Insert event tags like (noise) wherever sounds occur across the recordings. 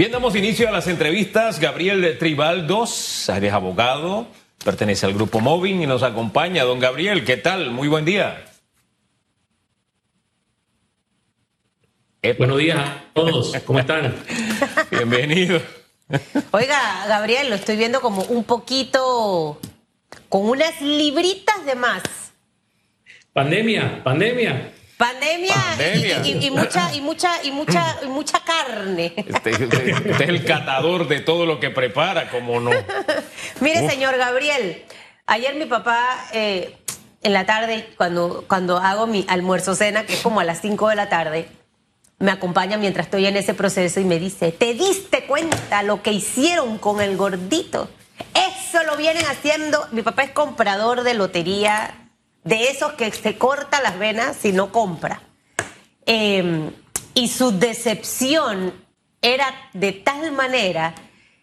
Bien, damos inicio a las entrevistas. Gabriel Tribaldos, eres abogado, pertenece al grupo Moving y nos acompaña. Don Gabriel, ¿qué tal? Muy buen día. Buenos días a todos, ¿cómo están? (laughs) Bienvenido. Oiga, Gabriel, lo estoy viendo como un poquito con unas libritas de más. Pandemia, pandemia. Pandemia, Y, mucha y mucha y mucha y mucha carne. Este, este, este, es el catador de todo lo que prepara, como no. (laughs) Mire, señor Gabriel, ayer mi papá eh, en la tarde cuando cuando hago mi almuerzo cena, que es como a las 5 de la tarde, me acompaña mientras estoy en ese proceso y me dice, "¿Te diste cuenta lo que hicieron con el gordito?" Eso lo vienen haciendo. Mi papá es comprador de lotería de esos que se corta las venas si no compra. Em, y su decepción era de tal manera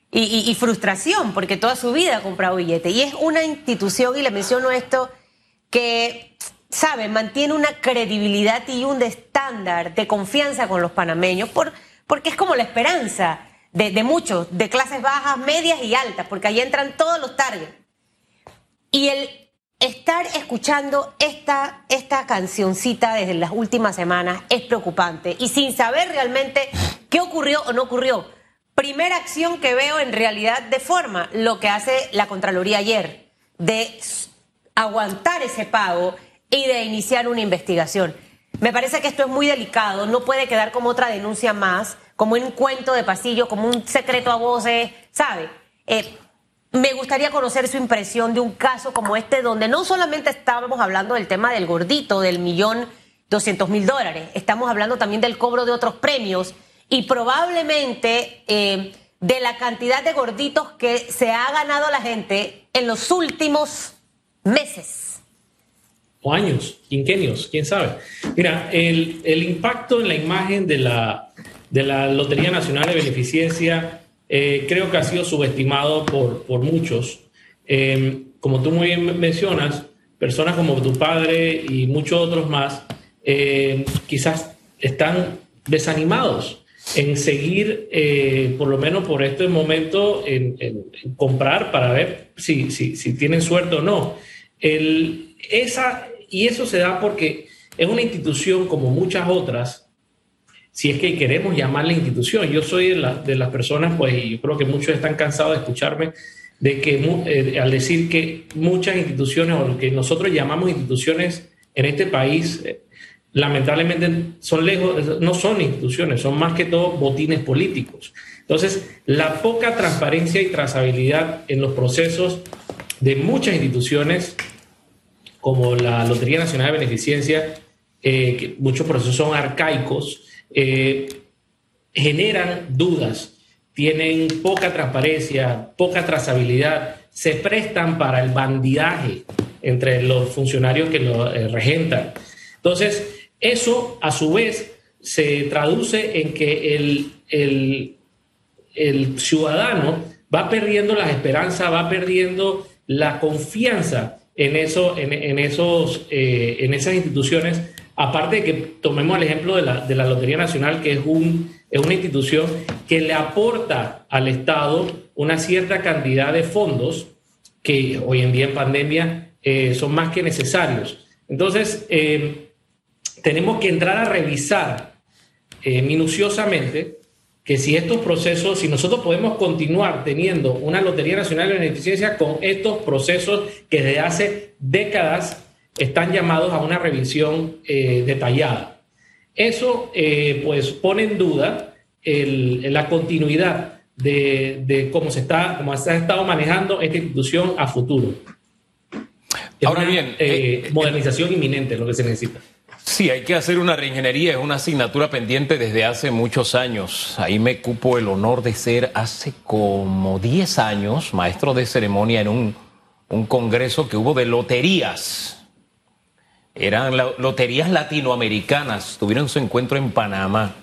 y, frustración, porque toda su vida ha comprado billetes. Y es una institución, y le menciono esto, que, ¿sabe?, mantiene una credibilidad y un estándar de confianza con los panameños, por, porque es como la esperanza de, de muchos, de clases bajas, medias y altas, porque ahí entran todos los targets. Y el estar escuchando esta, esta cancioncita desde las últimas semanas es preocupante y sin saber realmente qué ocurrió o no ocurrió. Primera acción que veo en realidad de forma, lo que hace la Contraloría ayer, de aguantar ese pago y de iniciar una investigación. Me parece que esto es muy delicado, no puede quedar como otra denuncia más, como un cuento de pasillo, como un secreto a voces, ¿sabe? Eh, me gustaría conocer su impresión de un caso como este, donde no solamente estábamos hablando del tema del gordito, del millón doscientos mil dólares, estamos hablando también del cobro de otros premios y probablemente eh, de la cantidad de gorditos que se ha ganado la gente en los últimos meses. O años, quinquenios, quién sabe. Mira, el, el impacto en la imagen de la, de la Lotería Nacional de Beneficencia eh, creo que ha sido subestimado por, por muchos. Em, como tú muy bien mencionas, personas como tu padre y muchos otros más em, quizás están desanimados en seguir, eh, por lo menos por este momento, en, comprar para ver si, si, si, tienen suerte o no. El, esa, y eso se da porque es una institución como muchas otras si es que queremos llamarla institución. Yo soy de, las personas, pues, y yo creo que muchos están cansados de escucharme, de que eh, al decir que muchas instituciones o lo que nosotros llamamos instituciones en este país, eh, lamentablemente son lejos, no son instituciones, son más que todo botines políticos. Entonces, la poca transparencia y trazabilidad en los procesos de muchas instituciones, como la Lotería Nacional de Beneficencia, eh, que muchos procesos son arcaicos, eh, generan dudas, tienen poca transparencia, poca trazabilidad, se prestan para el bandidaje entre los funcionarios que lo eh, regentan. Entonces, eso a su vez se traduce en que el, ciudadano va perdiendo las esperanzas, va perdiendo la confianza en, en, esos, eh, en esas instituciones Aparte de que tomemos el ejemplo de la, de la Lotería Nacional, que es, un, es una institución que le aporta al Estado una cierta cantidad de fondos que hoy en día en pandemia eh, son más que necesarios. Entonces, eh, tenemos que entrar a revisar eh, minuciosamente que si estos procesos, si nosotros podemos continuar teniendo una Lotería Nacional de Beneficencia con estos procesos que desde hace décadas están llamados a una revisión eh, detallada. Eso eh, pues pone en duda la continuidad de, cómo, se está, cómo se ha estado manejando esta institución a futuro. Ahora bien, eh, modernización inminente lo que se necesita. Sí, hay que hacer una reingeniería, es una asignatura pendiente desde hace muchos años. Ahí me cupo el honor de ser hace como 10 años maestro de ceremonia en un, un congreso que hubo de loterías eran loterías latinoamericanas, tuvieron su encuentro en Panamá.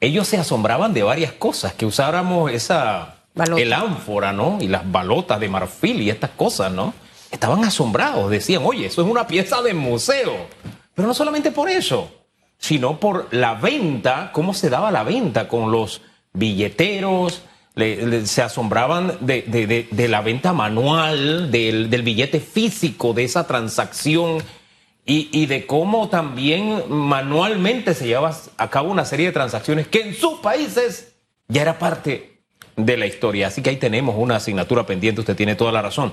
Ellos se asombraban de varias cosas, que usáramos esa, el ánfora, ¿no? Y las balotas de marfil y estas cosas, ¿no? Estaban asombrados, decían, oye, eso es una pieza de museo. Pero no solamente por eso, sino por la venta, cómo se daba la venta con los billeteros, se asombraban de, la venta manual, del, billete físico, de esa transacción y, de cómo también manualmente se llevaba a cabo una serie de transacciones que en sus países ya era parte de la historia. Así que ahí tenemos una asignatura pendiente, usted tiene toda la razón.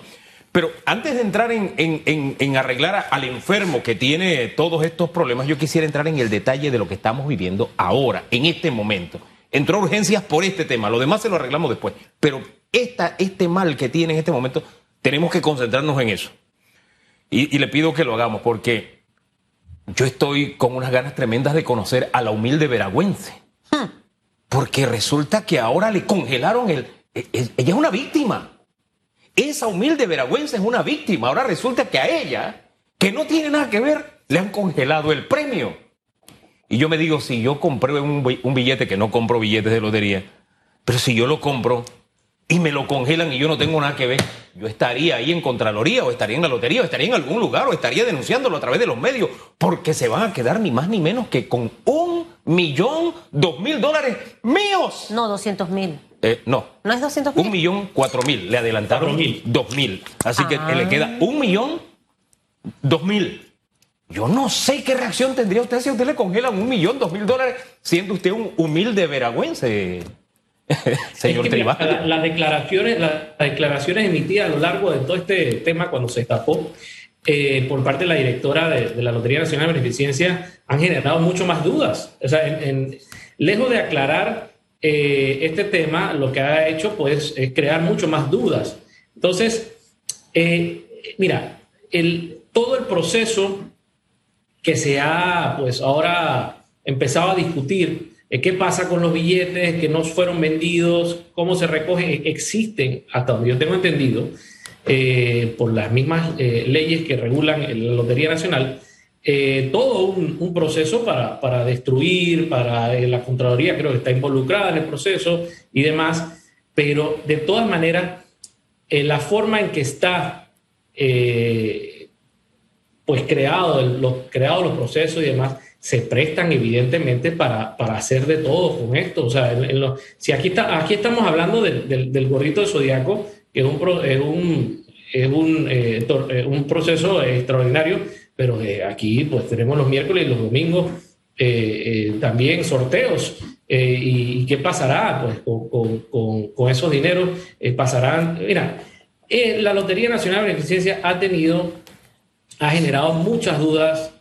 Pero antes de entrar en, arreglar al enfermo que tiene todos estos problemas, yo quisiera entrar en el detalle de lo que estamos viviendo ahora, en este momento entró urgencias por este tema. Lo demás se lo arreglamos después. Pero esta, este mal que tiene en este momento, tenemos que concentrarnos en eso. Y, le pido que lo hagamos porque yo estoy con unas ganas tremendas de conocer a la humilde veragüense. Hmm. Porque resulta que ahora le congelaron el... Ella es una víctima. Esa humilde veragüense es una víctima. Ahora resulta que a ella, que no tiene nada que ver, le han congelado el premio. Y yo me digo, si yo compré un, billete, que no compro billetes de lotería, pero si yo lo compro y me lo congelan y yo no tengo nada que ver, yo estaría ahí en Contraloría o estaría en la lotería o estaría en algún lugar o estaría denunciándolo a través de los medios, porque se van a quedar ni más ni menos que con un millón, dos mil dólares míos. No, doscientos mil. Eh, no. ¿No es doscientos mil? Un millón cuatro mil. Le adelantaron dos mil. Así que le ah. queda un millón dos mil. Yo no sé qué reacción tendría usted si a usted le congelan un millón, dos mil dólares, siendo usted un humilde veragüense, (laughs) señor Tribal. las, declaraciones, las declaraciones emitidas a lo largo de todo este tema cuando se destapó eh, por parte de la directora de, la Lotería Nacional de Beneficencia han generado mucho más dudas. O sea, lejos de aclarar eh, este tema, lo que ha hecho pues, es crear mucho más dudas. Entonces, eh, mira, el, todo el proceso que se ha, pues ahora empezado a discutir qué pasa con los billetes que no fueron vendidos, cómo se recogen, existen, hasta donde yo tengo entendido, eh, por las mismas eh, leyes que regulan la Lotería Nacional, todo un, proceso para, para, destruir, para la Contraloría creo que está involucrada en el proceso y demás, pero de todas maneras, la forma en que está pues creado, los, creado los procesos y demás, se prestan evidentemente para, para hacer de todo con esto. O sea, si aquí, está, aquí estamos hablando del gorrito de zodiaco, que es un, es un, es un, eh, eh, un proceso extraordinario, pero aquí pues tenemos los miércoles y los domingos eh, también sorteos. y, qué pasará pues, con, con, con esos dineros? pasarán, mira, la Lotería Nacional de Beneficencia ha tenido ha generado muchas dudas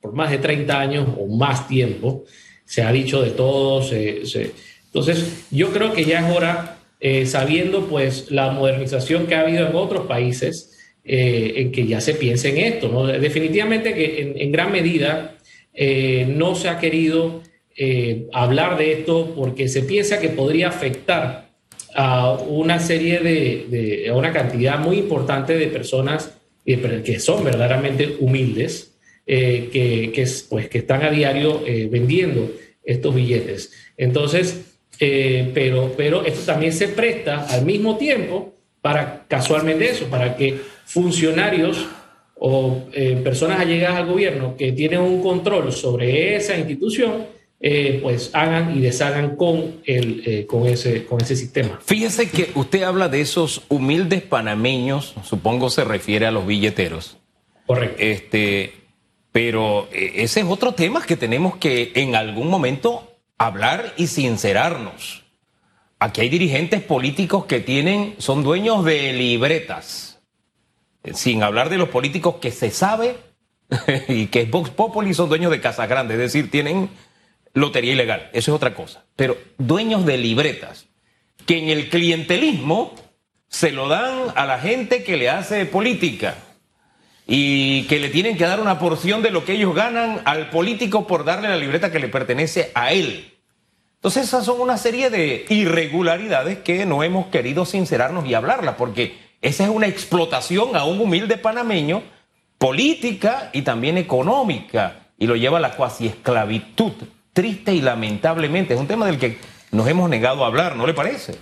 por más de 30 años o más tiempo. Se ha dicho de todo. Entonces, yo creo que ya es hora, eh, sabiendo pues la modernización que ha habido en otros países, eh, en que ya se piense en esto. Definitivamente que en, gran medida eh, no se ha querido hablar de esto porque se piensa que podría afectar a una serie de, a una cantidad muy importante de personas que son verdaderamente humildes, eh, que, pues, que están a diario eh, vendiendo estos billetes. Entonces, eh, pero, pero esto también se presta al mismo tiempo para casualmente eso, para que funcionarios o personas allegadas al gobierno que tienen un control sobre esa institución, eh, pues hagan y deshagan con, el, eh, con, ese, con ese sistema. Fíjese que usted habla de esos humildes panameños, supongo se refiere a los billeteros. Correcto. Este, pero eh, ese es otro tema que tenemos que en algún momento hablar y sincerarnos. Aquí hay dirigentes políticos que tienen, son dueños de libretas, sin hablar de los políticos que se sabe (laughs) y que es Vox Populi son dueños de casas grandes, es decir, tienen lotería ilegal, eso es otra cosa. Pero dueños de libretas, que en el clientelismo se lo dan a la gente que le hace política y que le tienen que dar una porción de lo que ellos ganan al político por darle la libreta que le pertenece a él. Entonces esas son una serie de irregularidades que no hemos querido sincerarnos y hablarlas, porque esa es una explotación a un humilde panameño política y también económica, y lo lleva a la cuasi esclavitud triste y lamentablemente. Es un tema del que nos hemos negado a hablar, ¿no le parece?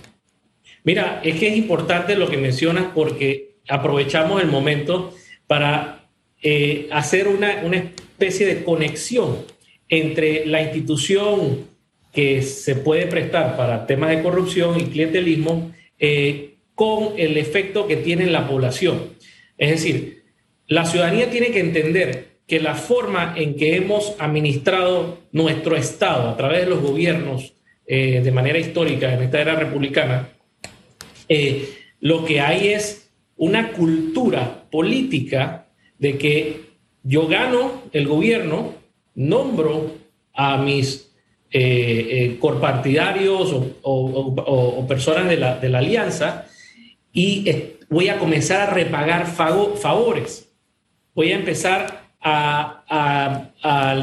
Mira, es que es importante lo que mencionas porque aprovechamos el momento para eh, hacer una, especie de conexión entre la institución que se puede prestar para temas de corrupción y clientelismo eh, con el efecto que tiene en la población. Es decir, la ciudadanía tiene que entender que la forma en que hemos administrado nuestro Estado a través de los gobiernos eh, de manera histórica en esta era republicana, lo que hay es una cultura política de que yo gano el gobierno, nombro a mis eh, corpartidarios o, personas de la, de la alianza y voy a comenzar a repagar favores. Voy a empezar a,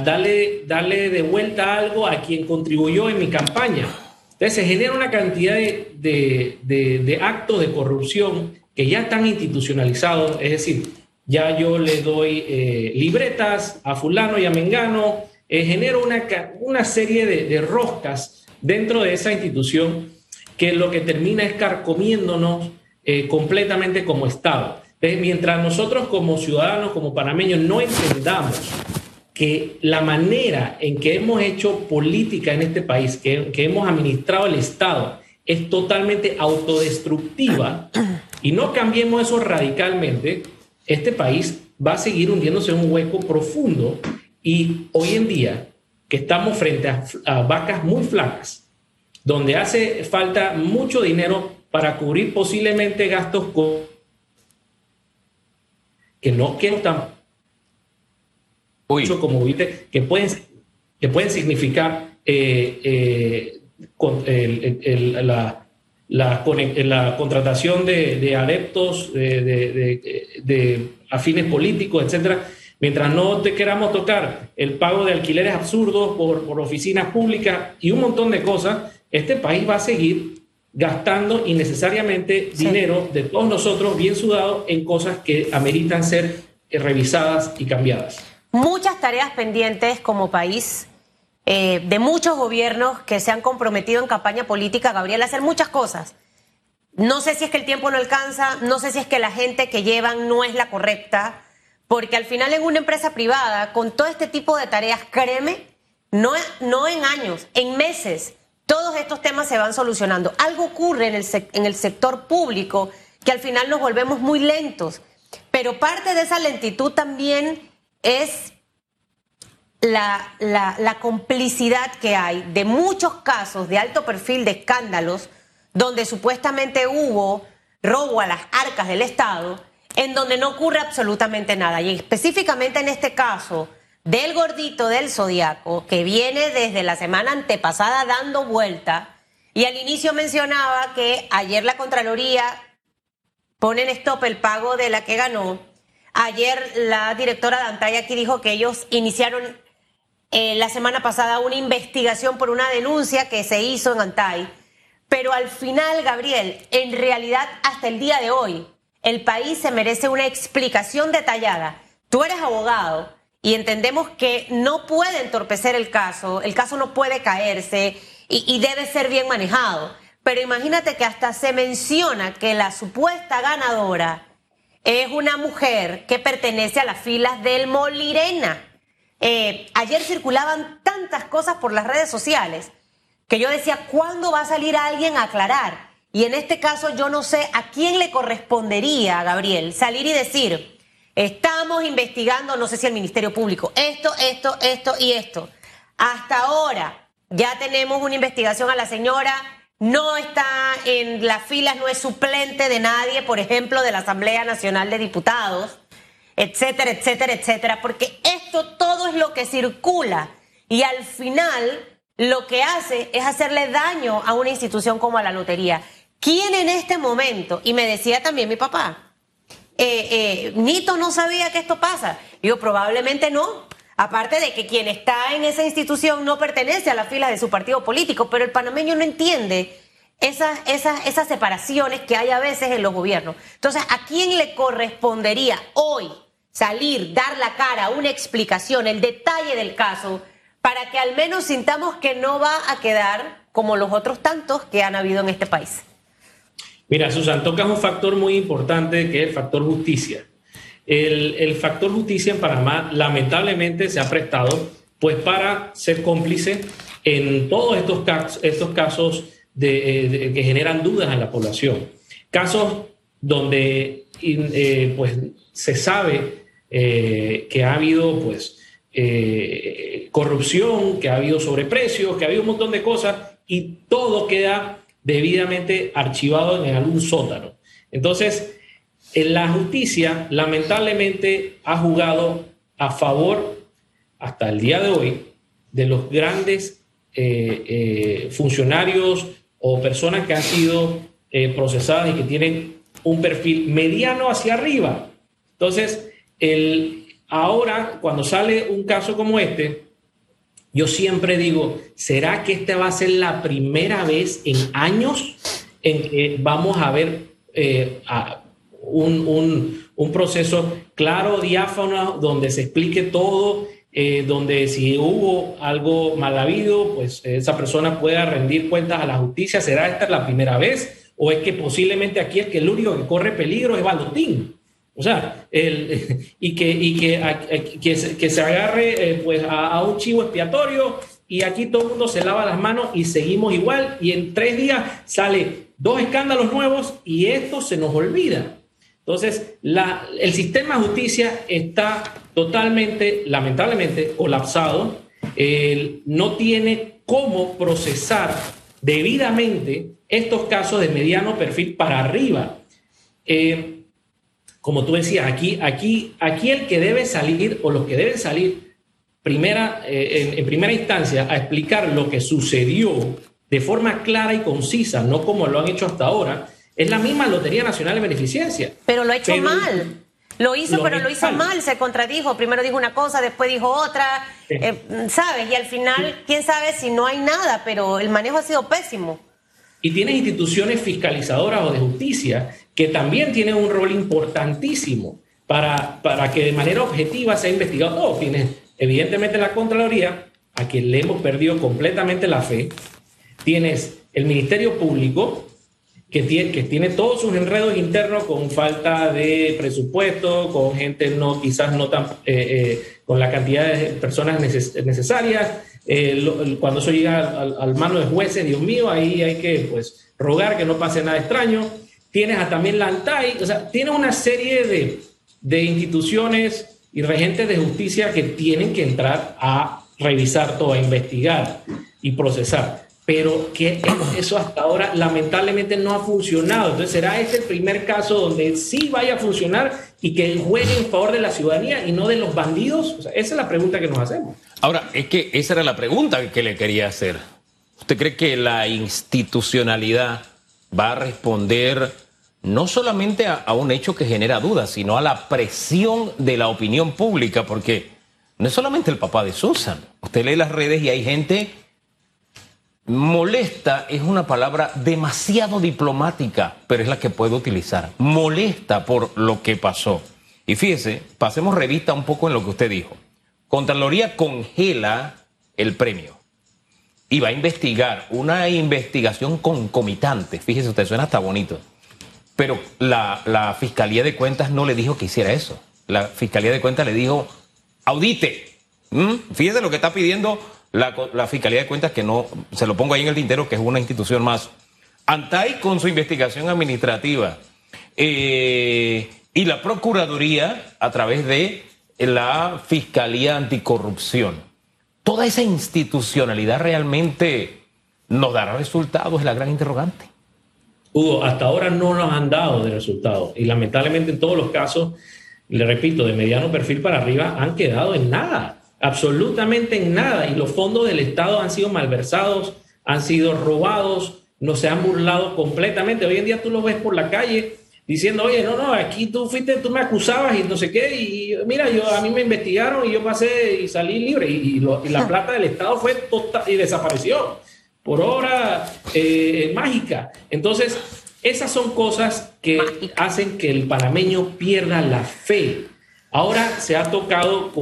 darle, darle de vuelta algo a quien contribuyó en mi campaña. Entonces se genera una cantidad de, actos de corrupción que ya están institucionalizados, es decir, ya yo le doy eh, libretas a fulano y a mengano, eh, genero una, una serie de, roscas dentro de esa institución que lo que termina es carcomiéndonos eh, completamente como Estado. mientras nosotros como ciudadanos, como panameños, no entendamos que la manera en que hemos hecho política en este país, que, que hemos administrado el Estado, es totalmente autodestructiva y no cambiemos eso radicalmente, este país va a seguir hundiéndose en un hueco profundo y hoy en día que estamos frente a, a vacas muy flacas, donde hace falta mucho dinero para cubrir posiblemente gastos que no que tan mucho como viste que pueden que pueden significar eh, eh, la, la, contratación de, adeptos de, afines políticos, etcétera, mientras no te queramos tocar el pago de alquileres absurdos por, por oficinas públicas y un montón de cosas, este país va a seguir gastando innecesariamente dinero de todos nosotros bien sudado en cosas que ameritan ser eh, revisadas y cambiadas. Muchas tareas pendientes como país, eh, de muchos gobiernos que se han comprometido en campaña política, Gabriel, a hacer muchas cosas. No sé si es que el tiempo no alcanza, no sé si es que la gente que llevan no es la correcta, porque al final en una empresa privada, con todo este tipo de tareas, créeme, no, no en años, en meses, todos estos temas se van solucionando. Algo ocurre en el, en el sector público que al final nos volvemos muy lentos, pero parte de esa lentitud también es la, la, complicidad que hay de muchos casos de alto perfil de escándalos donde supuestamente hubo robo a las arcas del Estado, en donde no ocurre absolutamente nada. Y específicamente en este caso, del gordito del zodiaco que viene desde la semana antepasada dando vuelta y al inicio mencionaba que ayer la Contraloría pone en stop el pago de la que ganó. Ayer la directora de Antaya aquí dijo que ellos iniciaron eh, la semana pasada una investigación por una denuncia que se hizo en Antay. Pero al final, Gabriel, en realidad hasta el día de hoy, el país se merece una explicación detallada. Tú eres abogado y entendemos que no puede entorpecer el caso, el caso no puede caerse y, debe ser bien manejado. Pero imagínate que hasta se menciona que la supuesta ganadora es una mujer que pertenece a las filas del Molirena. Eh, ayer circulaban tantas cosas por las redes sociales que yo decía, ¿cuándo va a salir alguien a aclarar? Y en este caso yo no sé a quién le correspondería, Gabriel, salir y decir, Estamos investigando, no sé si el Ministerio Público, esto, esto, esto y esto. Hasta ahora ya tenemos una investigación a la señora, no está en las filas, no es suplente de nadie, por ejemplo, de la Asamblea Nacional de Diputados, etcétera, etcétera, etcétera, porque esto todo es lo que circula y al final lo que hace es hacerle daño a una institución como a la lotería. ¿Quién en este momento, y me decía también mi papá, eh, eh, Nito no sabía que esto pasa. Digo, probablemente no. Aparte de que quien está en esa institución no pertenece a la fila de su partido político, pero el panameño no entiende esas, esas, esas separaciones que hay a veces en los gobiernos. Entonces, ¿a quién le correspondería hoy salir, dar la cara, una explicación, el detalle del caso, para que al menos sintamos que no va a quedar como los otros tantos que han habido en este país? Mira, Susan, tocas un factor muy importante que es el factor justicia. El, factor justicia en Panamá lamentablemente se ha prestado pues para ser cómplice en todos estos, casos, estos casos de, que generan dudas en la población. Casos donde pues, se sabe que ha habido pues, corrupción, que ha habido sobreprecios, que ha habido un montón de cosas y todo queda debidamente archivado en algún sótano. Entonces, en la justicia lamentablemente ha jugado a favor hasta el día de hoy de los grandes eh, eh, funcionarios o personas que han sido eh, procesadas y que tienen un perfil mediano hacia arriba. Entonces, el, ahora, cuando sale un caso como este, yo siempre digo, ¿será que esta va a ser la primera vez en años en que vamos a ver un, un, proceso claro, diáfano, donde se explique todo, eh, donde si hubo algo mal habido, pues esa persona pueda rendir cuentas a la justicia. ¿Será esta la primera vez? ¿O es que posiblemente aquí el que el único que corre peligro es Balotín? O sea, el, (laughs) y que, y que, que, se, agarre eh, pues a, a, un chivo expiatorio y aquí todo el mundo se lava las manos y seguimos igual y en tres días sale dos escándalos nuevos y esto se nos olvida. Entonces, el sistema de justicia está totalmente, lamentablemente, colapsado. no tiene cómo procesar debidamente estos casos de mediano perfil para arriba. Eh, como tú decías, aquí, aquí, aquí el que debe salir o los que deben salir primera, eh, en, primera instancia a explicar lo que sucedió de forma clara y concisa, no como lo han hecho hasta ahora, es la misma Lotería Nacional de Beneficencia. Pero lo ha hecho mal. Lo hizo, pero lo hizo mal. se contradijo. Primero dijo una cosa, después dijo otra, eh, ¿sabes? Y al final, quién sabe si no hay nada, pero el manejo ha sido pésimo. Y tienes instituciones fiscalizadoras o de justicia que también tienen un rol importantísimo para, para que de manera objetiva se ha investigado todo. Tienes, evidentemente, la Contraloría, a quien le hemos perdido completamente la fe. Tienes el Ministerio Público, que tiene, que tiene todos sus enredos internos con falta de presupuesto, con gente no quizás no tan eh, eh, con la cantidad de personas necesarias. Eh, cuando eso llega al, mano de jueces, Dios mío, ahí hay que pues rogar que no pase nada extraño. Tienes a también la ANTAI, o sea, tienes una serie de, de instituciones y regentes de justicia que tienen que entrar a revisar todo, a investigar y procesar pero que eso hasta ahora lamentablemente no ha funcionado. Entonces, ¿será este el primer caso donde sí vaya a funcionar y que juegue en favor de la ciudadanía y no de los bandidos? esa es la pregunta que nos hacemos. Ahora, es que esa era la pregunta que le quería hacer. ¿Usted cree que la institucionalidad va a responder no solamente a, un hecho que genera dudas, sino a la presión de la opinión pública? Porque no es solamente el papá de Susan. Usted lee las redes y hay gente Molesta es una palabra demasiado diplomática, pero es la que puedo utilizar. Molesta por lo que pasó. Y fíjese, pasemos revista un poco en lo que usted dijo. Contraloría congela el premio y va a investigar una investigación concomitante. Fíjese usted, suena hasta bonito. Pero la, Fiscalía de Cuentas no le dijo que hiciera eso. La Fiscalía de Cuentas le dijo, audite. ¿Mm? Fíjese lo que está pidiendo la, Fiscalía de Cuentas, que no, se lo pongo ahí en el tintero, que es una institución más. ANTAI con su investigación administrativa eh, y la Procuraduría a través de la Fiscalía Anticorrupción. Toda esa institucionalidad realmente nos dará resultados, es la gran interrogante. Hugo, hasta ahora no nos han dado de resultados y lamentablemente en todos los casos, le repito, de mediano perfil para arriba han quedado en nada absolutamente en nada. Y los fondos del Estado han sido malversados, han sido robados, no se han burlado completamente. Hoy en día tú lo ves por la calle diciendo, oye, no, no, aquí tú fuiste, tú me acusabas y no sé qué, y mira, yo a mí me investigaron y yo pasé y salí libre y, la plata del Estado fue total, y desapareció. Por obra eh, mágica. Entonces, esas son cosas que hacen que el panameño pierda la fe Ahora se ha tocado,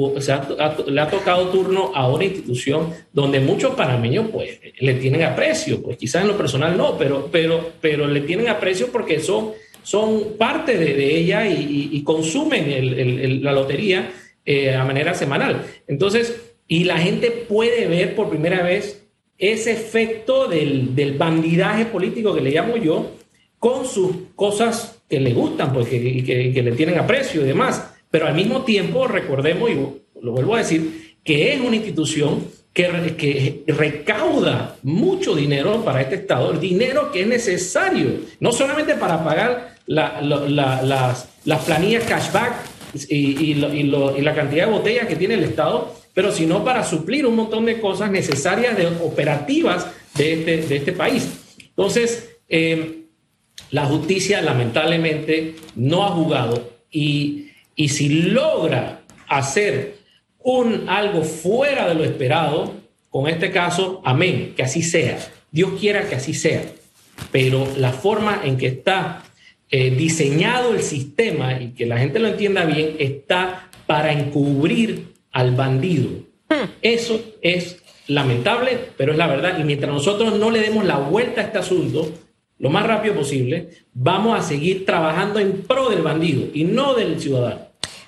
le ha tocado turno a una institución donde muchos panameños pues le tienen aprecio, pues quizás en lo personal no, pero, pero, pero le tienen aprecio porque son, son parte de, ella y, consumen la lotería eh, a manera semanal. Entonces, y la gente puede ver por primera vez ese efecto del, del bandidaje político que le llamo yo, con sus cosas que le gustan, pues, que, que, le tienen aprecio y demás. Pero al mismo tiempo, recordemos, y lo vuelvo a decir, que es una institución que, recauda mucho dinero para este Estado, el dinero que es necesario, no solamente para pagar las, las, planillas cashback y, la cantidad de botellas que tiene el Estado, pero sino para suplir un montón de cosas necesarias de operativas de este, este país. Entonces, eh, la justicia lamentablemente no ha jugado y, si logra hacer un algo fuera de lo esperado, con este caso, amén, que así sea. Dios quiera que así sea. Pero la forma en que está eh, diseñado el sistema y que la gente lo entienda bien, está para encubrir al bandido. Hmm. Eso es lamentable, pero es la verdad. Y mientras nosotros no le demos la vuelta a este asunto, lo más rápido posible, vamos a seguir trabajando en pro del bandido y no del ciudadano.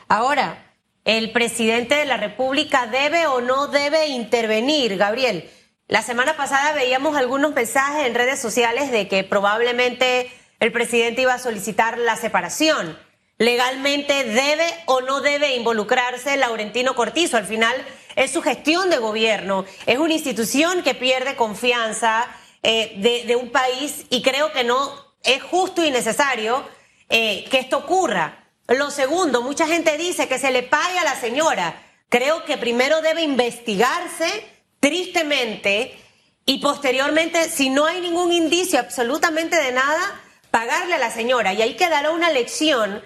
Ahora, ¿el presidente de la República debe o no debe intervenir, Gabriel? La semana pasada veíamos algunos mensajes en redes sociales de que probablemente el presidente iba a solicitar la separación. ¿Legalmente debe o no debe involucrarse Laurentino Cortizo? Al final es su gestión de gobierno, es una institución que pierde confianza eh, de, un país y creo que no es justo y necesario eh, que esto ocurra. Lo segundo, mucha gente dice que se le pague a la señora. Creo que primero debe investigarse tristemente y posteriormente, si no hay ningún indicio absolutamente de nada, pagarle a la señora. Y ahí quedará una lección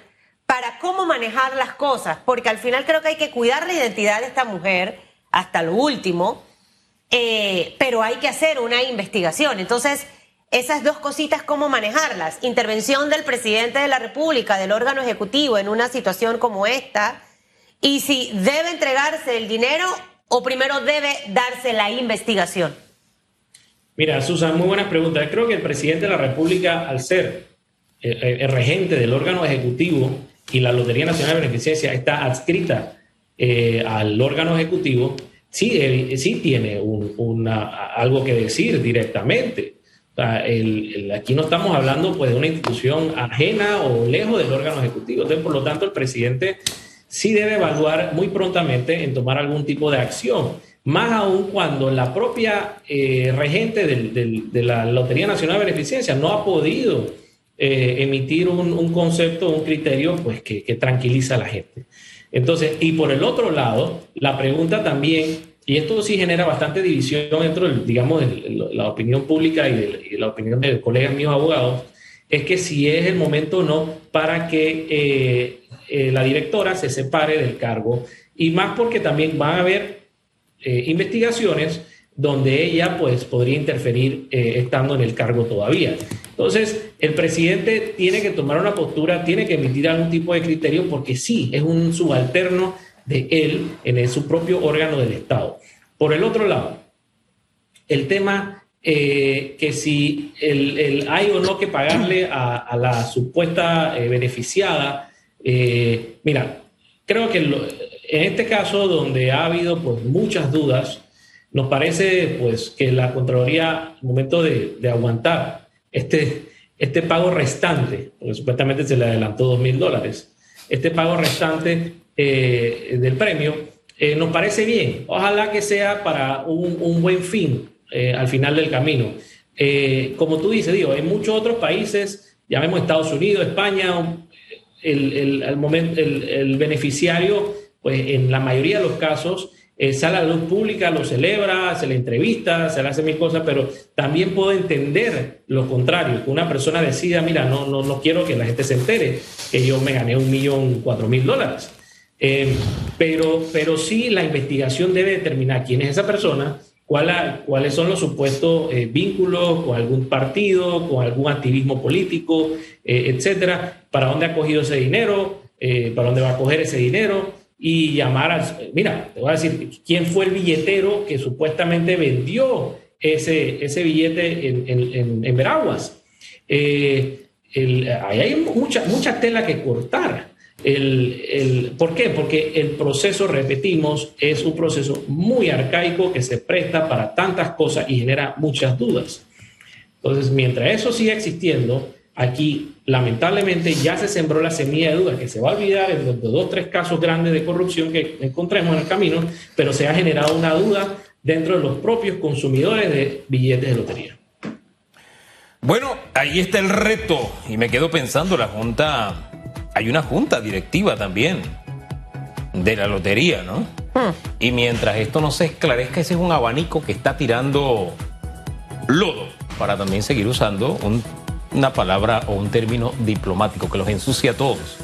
para cómo manejar las cosas, porque al final creo que hay que cuidar la identidad de esta mujer hasta lo último eh, pero hay que hacer una investigación. Entonces, esas dos cositas, ¿cómo manejarlas? Intervención del presidente de la República, del órgano ejecutivo en una situación como esta, y si debe entregarse el dinero o primero debe darse la investigación. Mira, Susan, muy buenas preguntas. Creo que el presidente de la República, al ser el, regente del órgano ejecutivo y la Lotería Nacional de Beneficencia está adscrita eh, al órgano ejecutivo, sí, sí tiene algo que decir directamente. Aquí no estamos hablando pues, de una institución ajena o lejos del órgano ejecutivo. Entonces, por lo tanto, el presidente sí debe evaluar muy prontamente en tomar algún tipo de acción. Más aún cuando la propia eh, regente de la Lotería Nacional de Beneficencia no ha podido eh, emitir un, concepto, un criterio pues, que tranquiliza a la gente. Entonces, y por el otro lado, la pregunta también, y esto sí genera bastante división dentro, del, digamos, de la opinión pública y la opinión de colegas míos abogados, es que si es el momento o no para que eh, eh, la directora se separe del cargo, y más porque también van a haber eh, investigaciones donde ella pues podría interferir estando en el cargo todavía. Entonces, el presidente tiene que tomar una postura, tiene que emitir algún tipo de criterio porque sí, es un subalterno de él en su propio órgano del Estado. Por el otro lado, el tema eh, que si el, hay o no que pagarle a, la supuesta eh, beneficiada, eh, mira, creo que en este caso donde ha habido pues muchas dudas, nos parece pues que la Contraloría, al momento de, de aguantar este, este pago restante, porque supuestamente se le adelantó dos mil dólares, este pago restante eh, del premio, eh, nos parece bien. Ojalá que sea para un, buen fin eh, al final del camino. como tú dices, digo, en muchos otros países, llamemos Estados Unidos, España, el, el, momento, el beneficiario, pues en la mayoría de los casos, eh, sale a la luz pública, lo celebra, se le entrevista, se le hace mil cosas, pero también puedo entender lo contrario, que una persona decida, mira, no, no, no quiero que la gente se entere que yo me gané un millón cuatro mil dólares. Eh, pero, pero sí la investigación debe determinar quién es esa persona, cuál cuáles son los supuestos eh, vínculos con algún partido, con algún activismo político, etcétera, para dónde ha cogido ese dinero, para dónde va a coger ese dinero y llamar a... Mira, te voy a decir, ¿quién fue el billetero que supuestamente vendió ese, ese billete en, Veraguas? Eh, ahí hay mucha, mucha tela que cortar. El, el, ¿Por qué? Porque el proceso, repetimos, es un proceso muy arcaico que se presta para tantas cosas y genera muchas dudas. Entonces, mientras eso siga existiendo, aquí lamentablemente ya se sembró la semilla de duda que se va a olvidar en los dos tres casos grandes de corrupción que encontremos en el camino, pero se ha generado una duda dentro de los propios consumidores de billetes de lotería. Bueno, ahí está el reto y me quedo pensando, la Junta, hay una Junta directiva también de la lotería, ¿no? Hmm. Y mientras esto no se esclarezca, ese es un abanico que está tirando lodo para también seguir usando una palabra o un término diplomático que los ensucia a todos.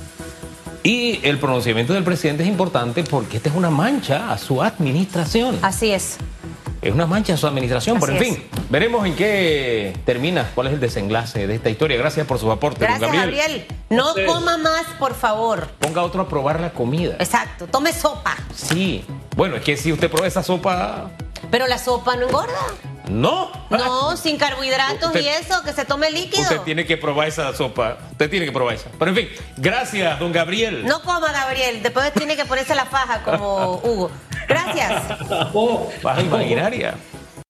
Y el pronunciamiento del presidente es importante porque esta es una mancha a su administración. Así es. Es una mancha a su administración, pero en fin, veremos en qué termina, cuál es el desenlace de esta historia. Gracias por su aporte, Gracias, Gabriel. No coma más, por favor. Ponga otro a probar la comida. Exacto, tome sopa. Sí. Bueno, es que si usted prueba esa sopa... Pero la sopa no engorda. No. No, sin carbohidratos y eso, que se tome líquido. Usted tiene que probar esa sopa. Usted tiene que probar esa. Pero en fin, gracias, don Gabriel. No coma, Gabriel. Después tiene que ponerse la faja como Hugo. Gracias. (laughs) Faja imaginaria.